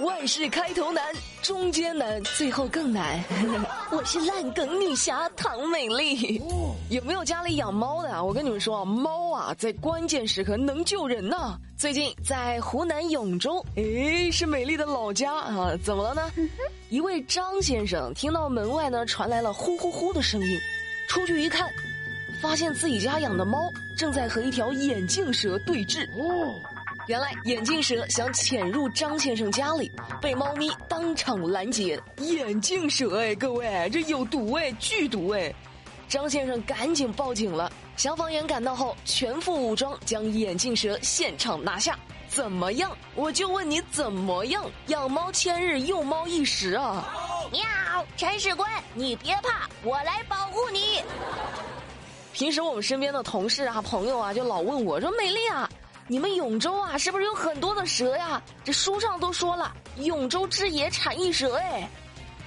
万事开头难，中间难，最后更难。我是烂梗女侠唐美丽。有没有家里养猫的啊？我跟你们说啊，猫啊，在关键时刻能救人呐。最近在湖南永州，哎，是美丽的老家啊，怎么了呢？一位张先生听到门外呢传来了呼呼呼的声音，出去一看，发现自己家养的猫正在和一条眼镜蛇对峙。哦。原来眼镜蛇想潜入张先生家里，被猫咪当场拦截。眼镜蛇哎，各位，这有毒哎，剧毒哎！张先生赶紧报警了。消防员赶到后，全副武装将眼镜蛇现场拿下。怎么样？我就问你怎么样？养猫千日，用猫一时啊！喵，铲屎官，你别怕，我来保护你。平时我们身边的同事啊、朋友啊，就老问我说：“美丽啊。”你们永州啊，是不是有很多的蛇呀？这书上都说了，永州之野产一蛇哎，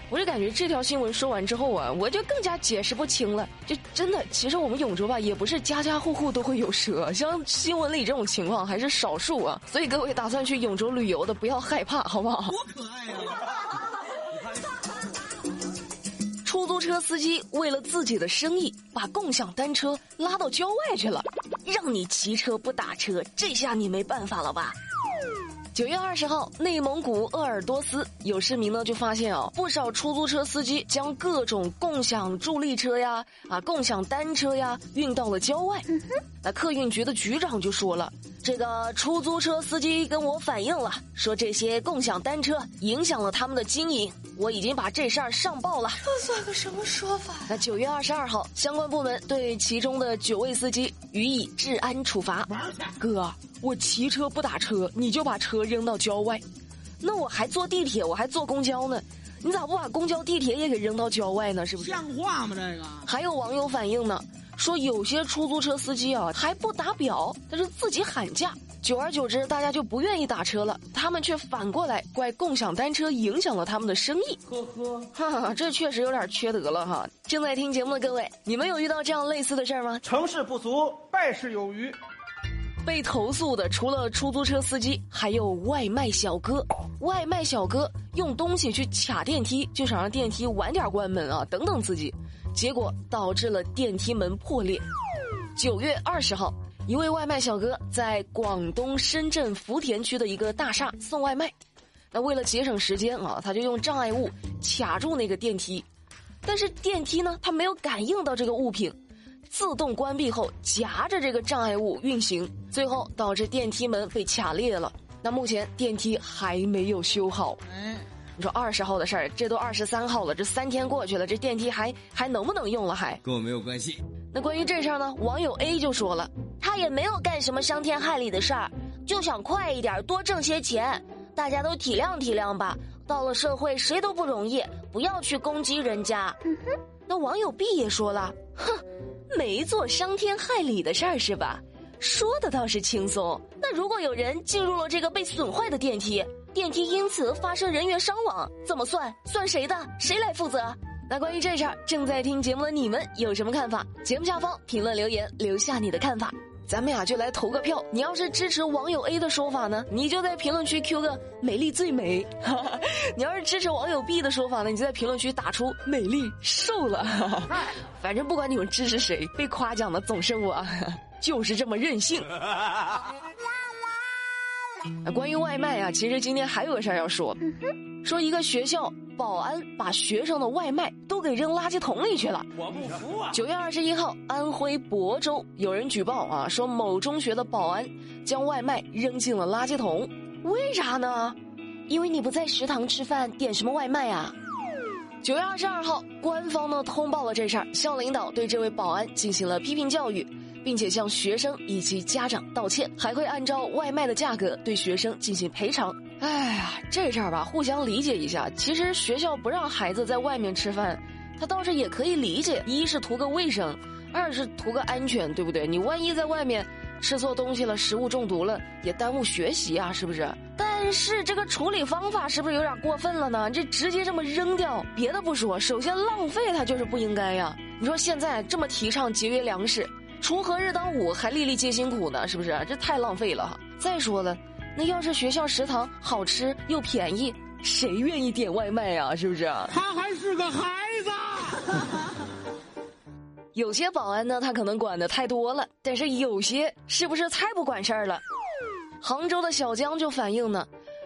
我就感觉这条新闻说完之后啊，我就更加解释不清了。就真的，其实我们永州吧，也不是家家户户都会有蛇，像新闻里这种情况还是少数啊。所以各位打算去永州旅游的，不要害怕，好不好？多可爱呀！出租车司机为了自己的生意，把共享单车拉到郊外去了，让你骑车不打车，这下你没办法了吧？九月二十号，内蒙古鄂尔多斯有市民呢就发现哦，不少出租车司机将各种共享助力车呀、啊共享单车呀运到了郊外。那客运局的局长就说了，这个出租车司机跟我反映了，说这些共享单车影响了他们的经营，我已经把这事儿上报了。这算个什么说法？那九月二十二号，相关部门对其中的九位司机予以治安处罚。哥。我骑车不打车，你就把车扔到郊外，那我还坐地铁，我还坐公交呢，你咋不把公交、地铁也给扔到郊外呢？是不是？像话吗？这个？还有网友反映呢，说有些出租车司机啊还不打表，他是自己喊价，久而久之，大家就不愿意打车了，他们却反过来怪共享单车影响了他们的生意。呵呵，哈哈，这确实有点缺德了哈！正在听节目的各位，你们有遇到这样类似的事儿吗？成事不足，败事有余。被投诉的除了出租车司机，还有外卖小哥。外卖小哥用东西去卡电梯，就想让电梯晚点关门啊，等等自己，结果导致了电梯门破裂。九月二十号，一位外卖小哥在广东深圳福田区的一个大厦送外卖，那为了节省时间啊，他就用障碍物卡住那个电梯，但是电梯呢，它没有感应到这个物品。自动关闭后，夹着这个障碍物运行，最后导致电梯门被卡裂了。那目前电梯还没有修好。嗯，你说二十号的事儿，这都二十三号了，这三天过去了，这电梯还还能不能用了？还跟我没有关系。那关于这事儿呢，网友 A 就说了，他也没有干什么伤天害理的事儿，就想快一点，多挣些钱。大家都体谅体谅吧。到了社会，谁都不容易，不要去攻击人家。那网友 B 也说了，哼。没做伤天害理的事儿是吧？说的倒是轻松。那如果有人进入了这个被损坏的电梯，电梯因此发生人员伤亡，怎么算？算谁的？谁来负责？那关于这事儿，正在听节目的你们有什么看法？节目下方评论留言，留下你的看法。咱们俩就来投个票。你要是支持网友 A 的说法呢，你就在评论区 Q 个“美丽最美”；你要是支持网友 B 的说法呢，你就在评论区打出“美丽瘦了”。反正不管你们支持谁，被夸奖的总是我，就是这么任性。关于外卖啊，其实今天还有个事儿要说，说一个学校。保安把学生的外卖都给扔垃圾桶里去了。我不服啊！九月二十一号，安徽亳州有人举报啊，说某中学的保安将外卖扔进了垃圾桶。为啥呢？因为你不在食堂吃饭，点什么外卖啊？九月二十二号，官方呢通报了这事儿，校领导对这位保安进行了批评教育，并且向学生以及家长道歉，还会按照外卖的价格对学生进行赔偿。哎呀，这事儿吧，互相理解一下。其实学校不让孩子在外面吃饭，他倒是也可以理解。一是图个卫生，二是图个安全，对不对？你万一在外面吃错东西了，食物中毒了，也耽误学习啊，是不是？但是这个处理方法是不是有点过分了呢？这直接这么扔掉，别的不说，首先浪费它就是不应该呀。你说现在这么提倡节约粮食，锄禾日当午，还粒粒皆辛苦呢，是不是？这太浪费了哈。再说了。那要是学校食堂好吃又便宜，谁愿意点外卖啊？是不是？他还是个孩子。有些保安呢，他可能管的太多了，但是有些是不是太不管事儿了？杭州的小江就反映呢，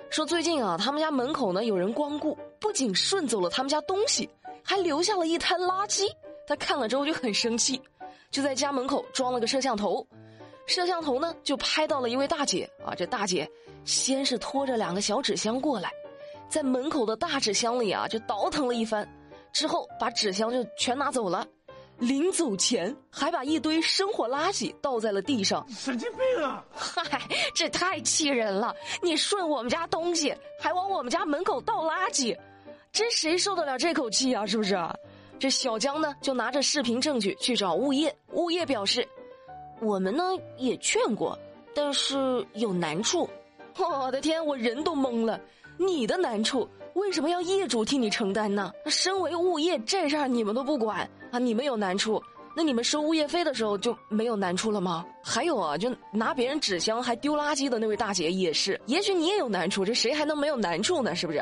说最近啊，他们家门口呢有人光顾，不仅顺走了他们家东西，还留下了一滩垃圾。他看了之后就很生气，就在家门口装了个摄像头，摄像头呢就拍到了一位大姐啊，这大姐先是拖着两个小纸箱过来，在门口的大纸箱里啊就倒腾了一番，之后把纸箱就全拿走了。临走前还把一堆生活垃圾倒在了地上，神经病啊！嗨，这太气人了！你顺我们家东西，还往我们家门口倒垃圾，这谁受得了这口气啊？是不是？这小江呢，就拿着视频证据去找物业，物业表示，我们呢也劝过，但是有难处。我的天，我人都懵了，你的难处。为什么要业主替你承担呢？身为物业，这事儿你们都不管啊？你们有难处，那你们收物业费的时候就没有难处了吗？还有啊，就拿别人纸箱还丢垃圾的那位大姐也是，也许你也有难处，这谁还能没有难处呢？是不是？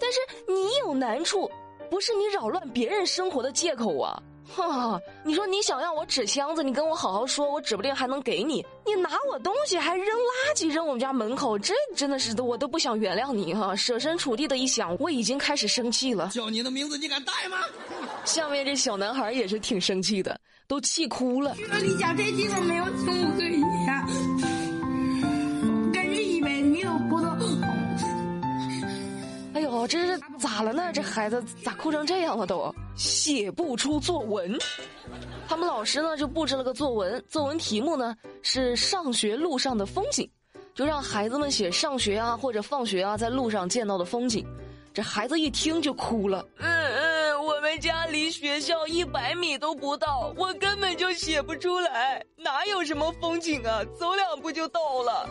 但是你有难处，不是你扰乱别人生活的借口啊！哈，你说你想要我纸箱子，你跟我好好说，我指不定还能给你。你拿我东西还扔垃圾扔我们家门口，这真的是我都不想原谅你哈！设身处地的一想，我已经开始生气了。叫你的名字你敢带吗？下面这小男孩也是挺生气的，都气哭了。去了离家这地方没有宠物可以养，感觉一辈子没有过到。哎呦，真是咋了呢？这孩子咋哭成这样了都？写不出作文，他们老师呢就布置了个作文，作文题目呢是上学路上的风景，就让孩子们写上学啊或者放学啊在路上见到的风景。这孩子一听就哭了，嗯嗯，我们家离学校一百米都不到，我根本就写不出来，哪有什么风景啊？走两步就到了。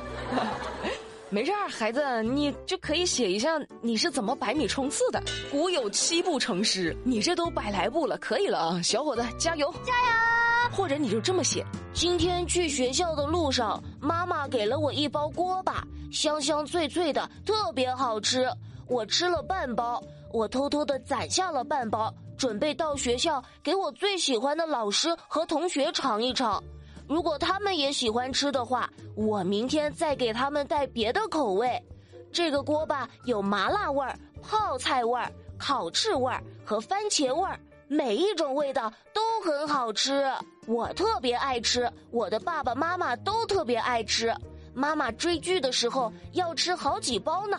没事儿，孩子，你就可以写一下你是怎么百米冲刺的。古有七步成诗，你这都百来步了，可以了啊，小伙子，加油，加油！或者你就这么写：今天去学校的路上，妈妈给了我一包锅巴，香香脆脆的，特别好吃。我吃了半包，我偷偷的攒下了半包，准备到学校给我最喜欢的老师和同学尝一尝。如果他们也喜欢吃的话，我明天再给他们带别的口味。这个锅巴有麻辣味儿、泡菜味儿、烤翅味儿和番茄味儿，每一种味道都很好吃。我特别爱吃，我的爸爸妈妈都特别爱吃。妈妈追剧的时候要吃好几包呢，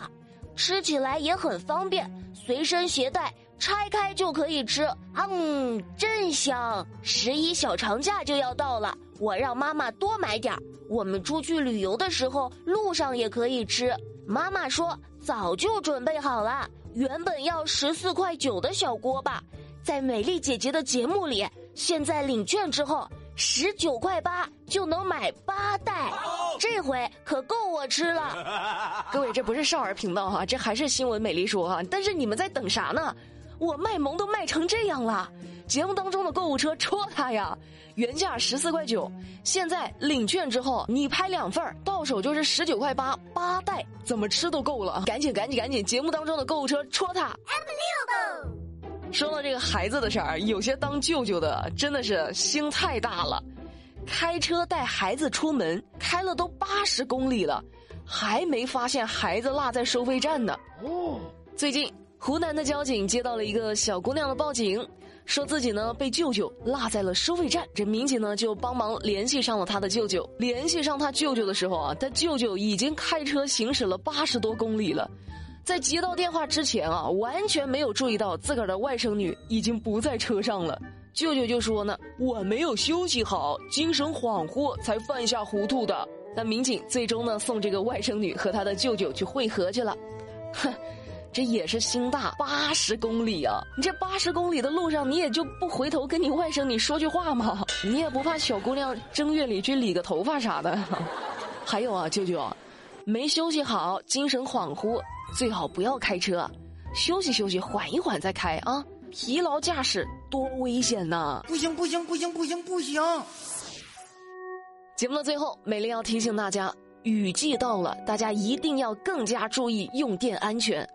吃起来也很方便，随身携带，拆开就可以吃。嗯，真香！十一小长假就要到了。我让妈妈多买点儿，我们出去旅游的时候路上也可以吃。妈妈说早就准备好了，原本要十四块九的小锅巴，在美丽姐姐的节目里，现在领券之后十九块八就能买八袋，这回可够我吃了。各位，这不是少儿频道哈，这还是新闻美丽说哈。但是你们在等啥呢？我卖萌都卖成这样了。节目当中的购物车戳他呀，原价十四块九，现在领券之后你拍两份到手就是十九块八，八袋怎么吃都够了，赶紧赶紧赶紧！节目当中的购物车戳他。说到这个孩子的事儿，有些当舅舅的真的是心太大了，开车带孩子出门，开了都八十公里了，还没发现孩子落在收费站呢。哦，最近湖南的交警接到了一个小姑娘的报警。说自己呢被舅舅落在了收费站，这民警呢就帮忙联系上了他的舅舅。联系上他舅舅的时候啊，他舅舅已经开车行驶了八十多公里了，在接到电话之前啊，完全没有注意到自个儿的外甥女已经不在车上了。舅舅就说呢：“我没有休息好，精神恍惚才犯下糊涂的。”那民警最终呢送这个外甥女和他的舅舅去会合去了，哼。这也是心大，八十公里啊！你这八十公里的路上，你也就不回头跟你外甥你说句话吗？你也不怕小姑娘正月里去理个头发啥的？还有啊，舅舅，没休息好，精神恍惚，最好不要开车，休息休息，缓一缓再开啊！疲劳驾驶多危险呐！不行不行不行不行不行！节目的最后，美丽要提醒大家。雨季到了，大家一定要更加注意用电安全。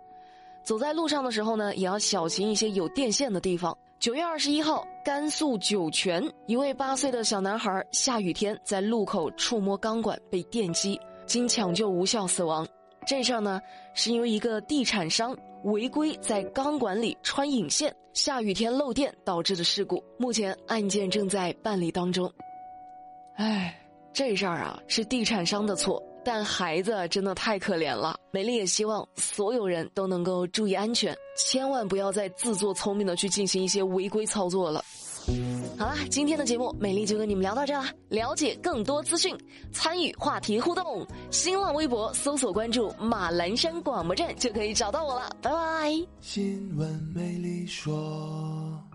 走在路上的时候呢，也要小心一些有电线的地方。九月二十一号，甘肃酒泉一位八岁的小男孩下雨天在路口触摸钢管被电击，经抢救无效死亡。这事儿呢，是因为一个地产商违规在钢管里穿引线，下雨天漏电导致的事故。目前案件正在办理当中。唉，这事儿啊是地产商的错，但孩子真的太可怜了。美丽也希望所有人都能够注意安全，千万不要再自作聪明的去进行一些违规操作了。好啦，今天的节目美丽就跟你们聊到这了。了解更多资讯，参与话题互动，新浪微博搜索关注马栏山广播站就可以找到我了。拜拜。新闻美丽说。